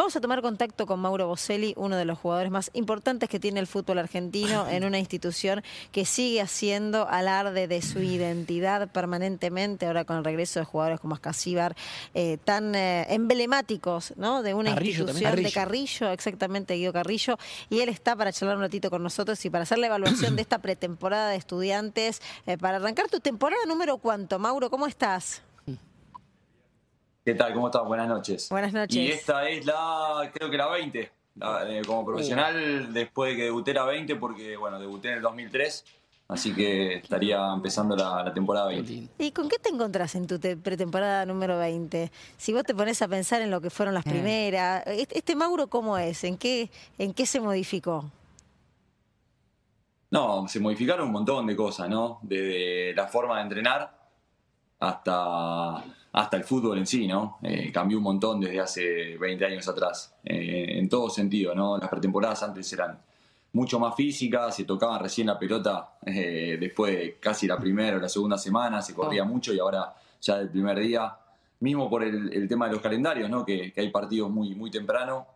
Vamos a tomar contacto con Mauro Boselli, uno de los jugadores más importantes que tiene el fútbol argentino en una institución que sigue haciendo alarde de su identidad permanentemente, ahora con el regreso de jugadores como Ascasíbar, eh, tan eh, emblemáticos ¿no? de una institución de Carrillo, exactamente Guido Carrillo, y él está para charlar un ratito con nosotros y para hacer la evaluación de esta pretemporada de estudiantes, eh, para arrancar tu temporada número cuánto, Mauro, ¿cómo estás? ¿Qué tal? ¿Cómo estás? Buenas noches. Buenas noches. Y esta es la, creo que la 20, eh, como profesional, después de que debuté la 20, porque, bueno, debuté en el 2003, así que estaría empezando la, temporada 20. ¿Y con qué te encontrás en tu pretemporada número 20? Si vos te pones a pensar en lo que fueron las eh. primeras, ¿este, ¿este, Mauro cómo es? ¿En qué, ¿En qué se modificó? No, se modificaron un montón de cosas, ¿no? Desde la forma de entrenar hasta hasta el fútbol en sí, ¿no? Eh, cambió un montón desde hace 20 años atrás, eh, en todo sentido, ¿no? Las pretemporadas antes eran mucho más físicas, se tocaban recién la pelota eh, después de casi la primera o la segunda semana, se corría oh. mucho y ahora ya del primer día, mismo por el, tema de los calendarios, ¿no? Que, hay partidos muy, muy temprano,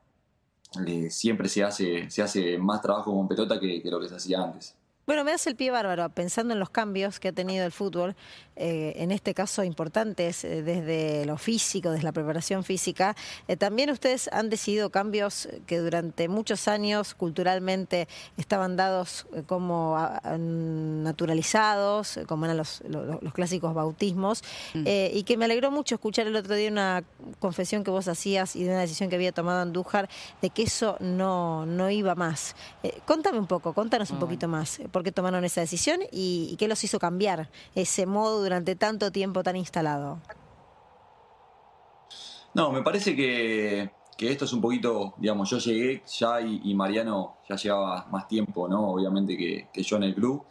siempre se hace, se hace más trabajo con pelota que lo que se hacía antes. Bueno, me das el pie bárbaro pensando en los cambios que ha tenido el fútbol, eh, en este caso importantes eh, desde lo físico, desde la preparación física. Eh, también ustedes han decidido cambios que durante muchos años culturalmente estaban dados como naturalizados, como eran los, clásicos bautismos, mm. y que me alegró mucho escuchar el otro día una confesión que vos hacías y de una decisión que había tomado Andújar de que eso no, no iba más. contame un poco, contanos un poquito más por qué tomaron esa decisión y, qué los hizo cambiar ese modo durante tanto tiempo tan instalado. No, me parece que, esto es un poquito, digamos, yo llegué ya y, Mariano ya llevaba más tiempo, ¿no? Obviamente que, yo en el club.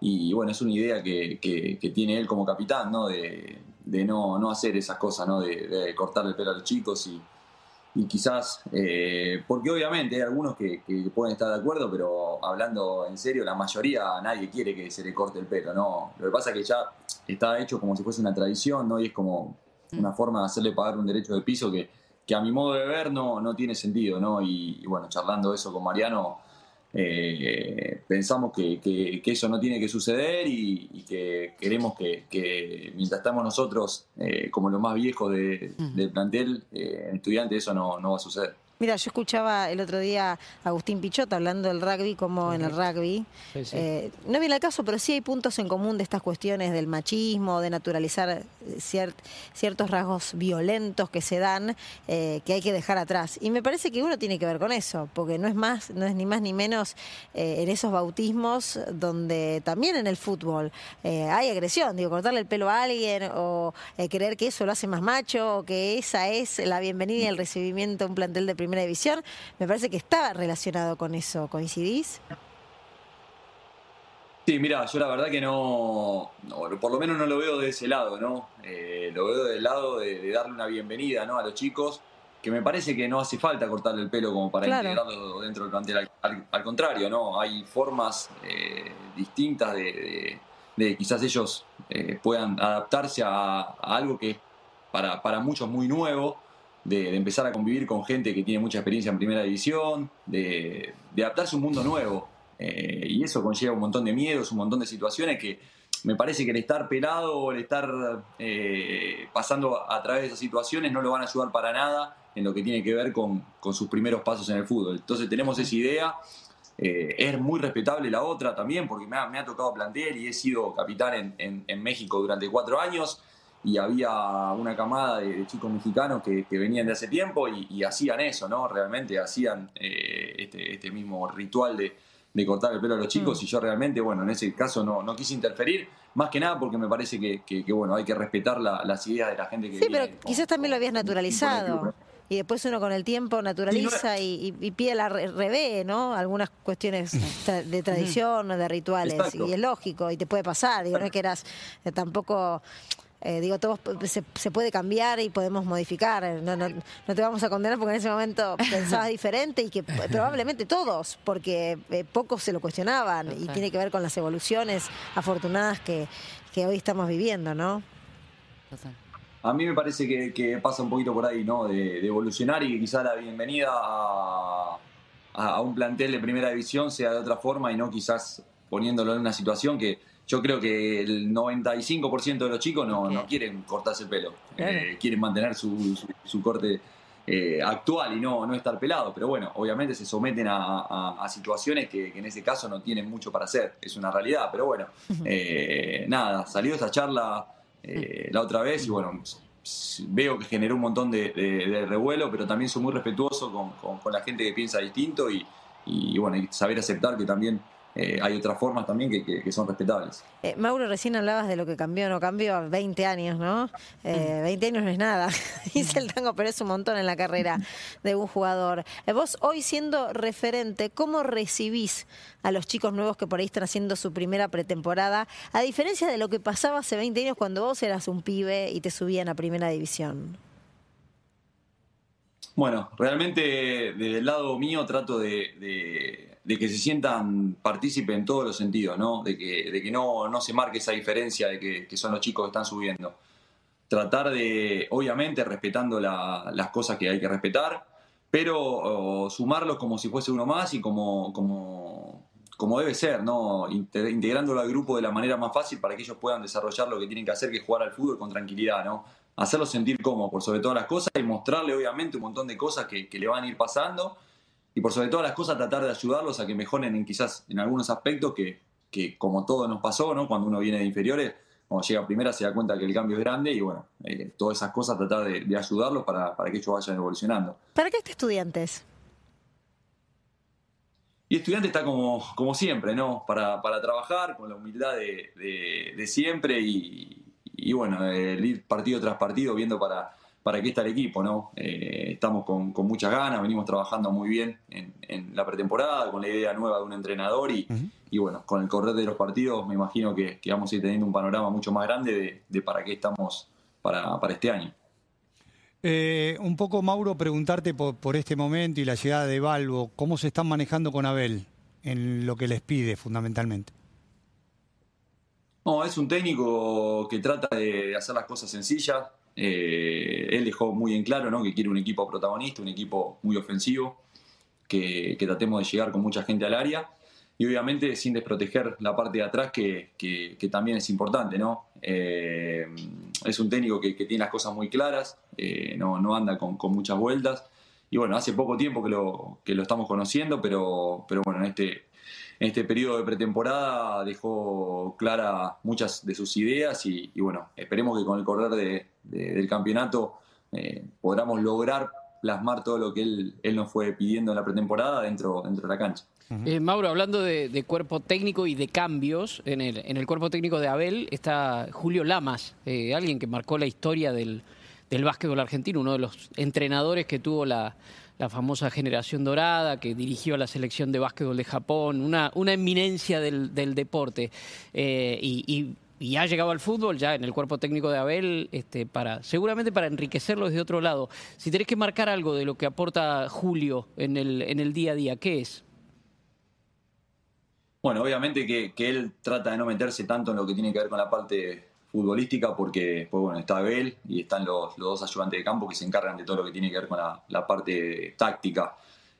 Y bueno, es una idea que, tiene él como capitán, ¿no? De, no, no, hacer esas cosas, ¿no? De, de cortar el pelo a los chicos y, y quizás, eh, porque obviamente hay algunos que, pueden estar de acuerdo, pero hablando en serio, la mayoría nadie quiere que se le corte el pelo, ¿no? Lo que pasa es que ya está hecho como si fuese una tradición, ¿no? Y es como una forma de hacerle pagar un derecho de piso que, que a mi modo de ver no, no tiene sentido, ¿no? y bueno, charlando eso con Mariano, eh, pensamos que, eso no tiene que suceder y, que queremos que, mientras estamos nosotros eh, como los más viejos del plantel, eh, estudiante, eso no va a suceder. Mira, yo escuchaba el otro día a Agustín Pichot hablando del rugby como en el rugby. Eh, no viene al caso, pero sí hay puntos en común de estas cuestiones del machismo, de naturalizar eh, ciertos rasgos violentos que se dan, eh, que hay que dejar atrás. Y me parece que uno tiene que ver con eso, porque no es más, no es ni más ni menos en esos bautismos donde también en el fútbol hay agresión, digo, cortarle el pelo a alguien o creer que eso lo hace más macho o que esa es la bienvenida y el recibimiento a un plantel de primera división, me parece que está relacionado con eso. ¿Coincidís? Sí, mira, yo la verdad que no, por lo menos no lo veo de ese lado, ¿no? Eh, lo veo del lado de, darle una bienvenida ¿no? a los chicos, que me parece que no hace falta cortarle el pelo como para integrarlo dentro del plantel. Al, contrario, ¿no? Hay formas eh, distintas de, quizás ellos eh, puedan adaptarse a, algo que es para, para muchos muy nuevo de, empezar a convivir con gente que tiene mucha experiencia en primera división, de, adaptarse a un mundo nuevo. Eh, y eso conlleva un montón de miedos, un montón de situaciones que me parece que el estar pelado o el estar eh, pasando a través de esas situaciones no lo van a ayudar para nada en lo que tiene que ver con, sus primeros pasos en el fútbol. Entonces tenemos esa idea. Eh, es muy respetable la otra también, porque me ha, tocado plantear y he sido capitán en México durante cuatro años y había una camada de, chicos mexicanos que, venían de hace tiempo y, hacían eso, ¿no? Realmente hacían eh, este, este, mismo ritual de, cortar el pelo a los chicos mm. y yo realmente, bueno, en ese caso no, no quise interferir, más que nada porque me parece que, bueno, hay que respetar las ideas de la gente que... Sí, pero quizás también lo habías naturalizado. Y después uno con el tiempo naturaliza y, pide la re, ¿no? Algunas cuestiones de tradición de rituales. Y es lógico, y te puede pasar. Digo, no es que eras eh, tampoco eh, digo, todo se, puede cambiar y podemos modificar. No, no, no, te vamos a condenar porque en ese momento pensabas diferente y que probablemente todos, porque eh, pocos se lo cuestionaban y tiene que ver con las evoluciones afortunadas que, que hoy estamos viviendo, ¿no? a mí me parece que, pasa un poquito por ahí, ¿no? De, evolucionar y que quizá la bienvenida a, un plantel de primera división sea de otra forma y no quizás poniéndolo en una situación que yo creo que el 95% de los chicos no, quieren cortarse el pelo, eh, quieren mantener su, corte eh, actual y no, no estar pelado. Pero bueno, obviamente se someten a, situaciones que, en ese caso no tienen mucho para hacer, es una realidad. Pero bueno, eh, nada, salió esa charla la otra vez y bueno, veo que generó un montón de, revuelo, pero también soy muy respetuoso con, la gente que piensa distinto y, y bueno, y saber aceptar que también eh, hay otras formas también que, son respetables. Eh, Mauro, recién hablabas de lo que cambió o no cambió a 20 años, ¿no? 20 eh, años no es nada, dice el tango, pero es un montón en la carrera de un jugador. vos hoy siendo referente, ¿cómo recibís a los chicos nuevos que por ahí están haciendo su primera pretemporada? A diferencia de lo que pasaba hace 20 años cuando vos eras un pibe y te subían a primera división. Bueno, realmente desde el lado mío trato de de que se sientan partícipes en todos los sentidos, ¿no? De que, de que no, no se marque esa diferencia de que, son los chicos que están subiendo. Tratar de, obviamente, respetando las cosas que hay que respetar, pero sumarlos como si fuese uno más y como, como, como debe ser, ¿no? Integrándolo al grupo de la manera más fácil para que ellos puedan desarrollar lo que tienen que hacer, que es jugar al fútbol con tranquilidad, ¿no? Hacerlos sentir cómodos por sobre todas las cosas y mostrarle, obviamente, un montón de cosas que, que le van a ir pasando y por sobre todas las cosas tratar de ayudarlos a que mejoren en quizás en algunos aspectos que, que como todo nos pasó, ¿no? Cuando uno viene de inferiores, cuando llega a primera se da cuenta que el cambio es grande y bueno, eh, todas esas cosas tratar de, ayudarlos para, para, que ellos vayan evolucionando. ¿Para qué este estudiantes? Y estudiante está como, como siempre, ¿no? Para, para trabajar con la humildad de, de, siempre y, y bueno, el ir partido tras partido viendo para, para qué está el equipo, ¿no? Eh, estamos con, muchas ganas, venimos trabajando muy bien en, la pretemporada, con la idea nueva de un entrenador y, bueno, con el correr de los partidos me imagino que, vamos a ir teniendo un panorama mucho más grande de, para qué estamos para, este año. Eh, un poco, Mauro, preguntarte por, este momento y la llegada de Balbo, ¿cómo se están manejando con Abel en lo que les pide fundamentalmente? No, es un técnico que trata de hacer las cosas sencillas, eh, él dejó muy en claro ¿no? que quiere un equipo protagonista, un equipo muy ofensivo, que, tratemos de llegar con mucha gente al área y obviamente sin desproteger la parte de atrás que, también es importante. ¿no? Eh, es un técnico que, tiene las cosas muy claras, eh, no, anda con, muchas vueltas y bueno, hace poco tiempo que lo, lo estamos conociendo, pero, pero bueno, en este en este periodo de pretemporada dejó clara muchas de sus ideas y, bueno, esperemos que con el correr del campeonato eh, podamos lograr plasmar todo lo que él, nos fue pidiendo en la pretemporada dentro, dentro de la cancha. Eh, Mauro, hablando de, cuerpo técnico y de cambios, en el, en el cuerpo técnico de Abel está Julio Lamas, eh, alguien que marcó la historia del, del básquetbol argentino, uno de los entrenadores que tuvo la, la famosa generación dorada, que dirigió a la selección de básquetbol de Japón, una, una eminencia del, deporte. Eh, y, ha llegado al fútbol ya en el cuerpo técnico de Abel, este, para, seguramente para enriquecerlo desde otro lado. Si tenés que marcar algo de lo que aporta Julio en el, en el día a día, ¿qué es? Bueno, obviamente que, que, él trata de no meterse tanto en lo que tiene que ver con la parte futbolística porque pues bueno, está Abel y están los, dos ayudantes de campo que se encargan de todo lo que tiene que ver con la, parte táctica.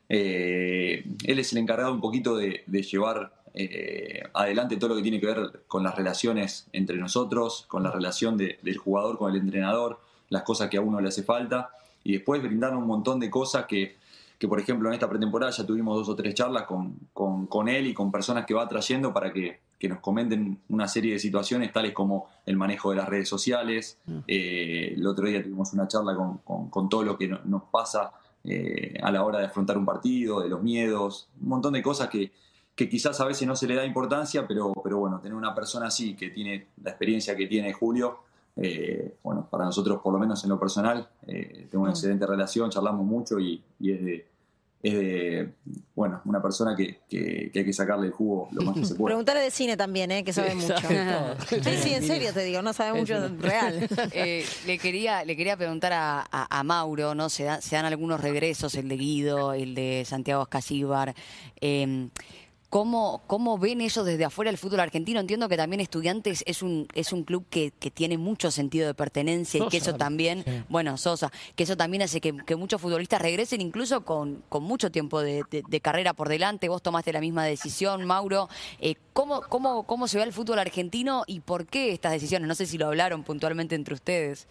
Eh, él es el encargado un poquito de, llevar eh, adelante todo lo que tiene que ver con las relaciones entre nosotros, con la relación del jugador con el entrenador, las cosas que a uno le hace falta y después brindar un montón de cosas que, que por ejemplo en esta pretemporada ya tuvimos dos o tres charlas con, con él y con personas que va trayendo para que que nos comenten una serie de situaciones tales como el manejo de las redes sociales. Mm. Eh, el otro día tuvimos una charla con, todo lo que nos pasa eh, a la hora de afrontar un partido, de los miedos, un montón de cosas que, quizás a veces no se le da importancia, pero, pero bueno, tener una persona así que tiene la experiencia que tiene Julio, eh, bueno, para nosotros por lo menos en lo personal, tengo una mm. excelente relación, charlamos mucho y es de es de, bueno, una persona que, que, hay que sacarle el jugo lo más que se puede. Preguntarle de cine también, ¿eh? que sabe mucho. sí, sí, en serio te digo, no sabe mucho real. Eh, le, quería, le quería preguntar a, a, Mauro, ¿no? Se, dan algunos regresos, el de Guido, el de Santiago Escasíbar. Eh, ¿Cómo, ¿Cómo ven ellos desde afuera el fútbol argentino? Entiendo que también Estudiantes es un, es un club que, que tiene mucho sentido de pertenencia y que eso también, bueno, Sosa, que eso también hace que, muchos futbolistas regresen incluso con, con mucho tiempo de, carrera por delante. Vos tomaste la misma decisión, Mauro. Eh, ¿cómo, cómo, ¿Cómo se ve el fútbol argentino y por qué estas decisiones? No sé si lo hablaron puntualmente entre ustedes.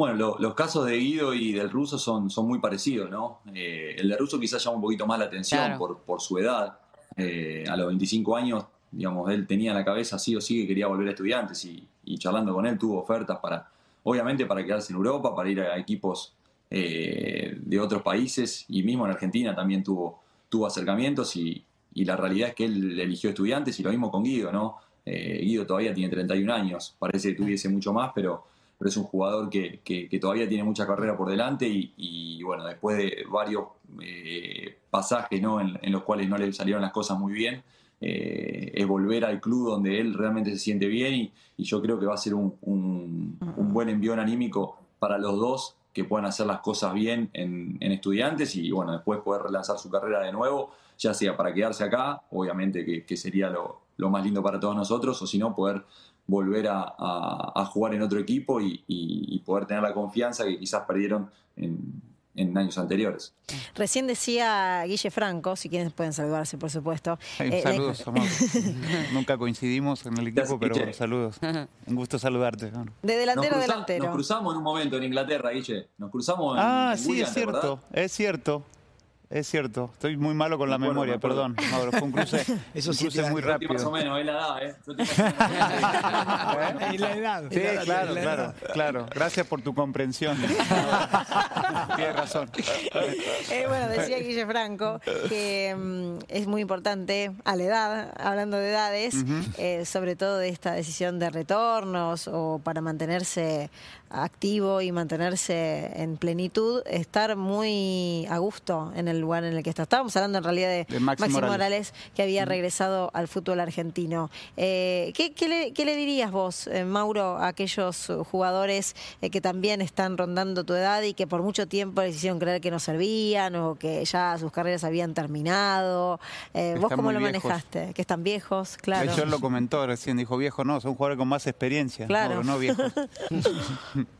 Bueno, los casos de Guido y del ruso son, son muy parecidos, ¿no? Eh, el de ruso quizás llama un poquito más la atención por, por su edad. Eh, a los 25 años, digamos, él tenía en la cabeza sí o sí que quería volver a estudiantes y, charlando con él tuvo ofertas para, obviamente, para quedarse en Europa, para ir a equipos eh, de otros países y mismo en Argentina también tuvo, tuvo acercamientos y, y la realidad es que él eligió estudiantes y lo mismo con Guido, ¿no? Guido todavía tiene 31 años, parece que tuviese mucho más, pero pero es un jugador que, que, todavía tiene mucha carrera por delante y, bueno, después de varios eh, pasajes ¿no? en, los cuales no le salieron las cosas muy bien, eh, es volver al club donde él realmente se siente bien y, yo creo que va a ser un, un, buen envión anímico para los dos que puedan hacer las cosas bien en, estudiantes y bueno, después poder relanzar su carrera de nuevo, ya sea para quedarse acá, obviamente que, que sería lo, lo, más lindo para todos nosotros, o si no, poder volver a, jugar en otro equipo y, poder tener la confianza que quizás perdieron en, años anteriores. Recién decía Guille Franco, si quieren pueden saludarse, por supuesto. Eh, saludos, Nunca coincidimos en el equipo, pero saludos. Un gusto saludarte. De delantero a delantero. Nos cruzamos en un momento en Inglaterra, Guille. Nos cruzamos en Ah, sí, es cierto, es cierto. Es cierto, estoy muy malo con la memoria, perdón. Mauro, fue un cruce, Eso sí, cruce muy rápido. Más o menos, es la edad, ¿eh? Y la edad. Sí, claro, claro, claro. Gracias por tu comprensión. Tienes razón. Eh, bueno, decía Guille Franco que mm, es muy importante a la edad, hablando de edades, eh, sobre todo de esta decisión de retornos o para mantenerse activo y mantenerse en plenitud, estar muy a gusto en el lugar en el que está. Estábamos hablando en realidad de, Máximo, Morales. que había regresado al fútbol argentino. Eh, ¿qué, le, dirías vos, eh, Mauro, a aquellos jugadores eh, que también están rondando tu edad y que por mucho tiempo les hicieron creer que no servían o que ya sus carreras habían terminado? ¿Vos cómo lo manejaste? Que están viejos, claro. Él lo comentó recién, dijo viejo, no, son jugadores con más experiencia, claro. no viejos.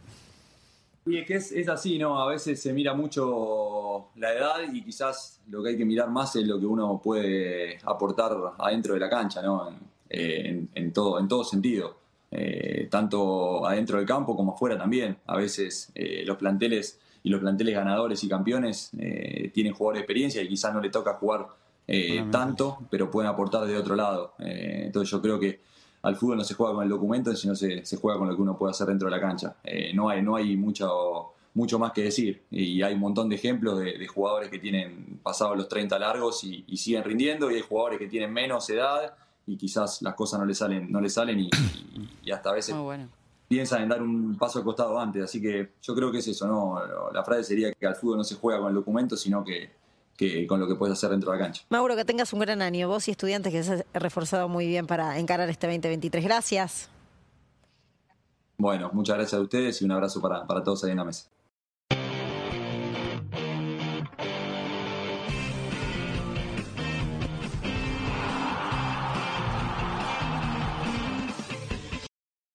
Y es que es, así, ¿no? A veces se mira mucho la edad y quizás lo que hay que mirar más es lo que uno puede aportar adentro de la cancha, ¿no? En, eh, todo, en todo sentido. Eh, tanto adentro del campo como afuera también. A veces eh, los planteles y los planteles ganadores y campeones tienen jugadores de experiencia y quizás no le toca jugar tanto, pero pueden aportar de otro lado. entonces yo creo que al fútbol no se juega con el documento, sino se, se juega con lo que uno puede hacer dentro de la cancha. Eh, no hay, no hay mucho, mucho más que decir. Y hay un montón de ejemplos de, jugadores que tienen pasado los 30 largos y, siguen rindiendo, y hay jugadores que tienen menos edad y quizás las cosas no le salen, no le salen y, hasta a veces piensan en dar un paso al costado antes. Así que yo creo que es eso, ¿no? La frase sería que al fútbol no se juega con el documento, sino que con lo que puedes hacer dentro de la cancha. Mauro, que tengas un gran año, vos y estudiantes que se has reforzado muy bien para encarar este 2023. Gracias. Bueno, muchas gracias a ustedes y un abrazo para, para todos ahí en la mesa.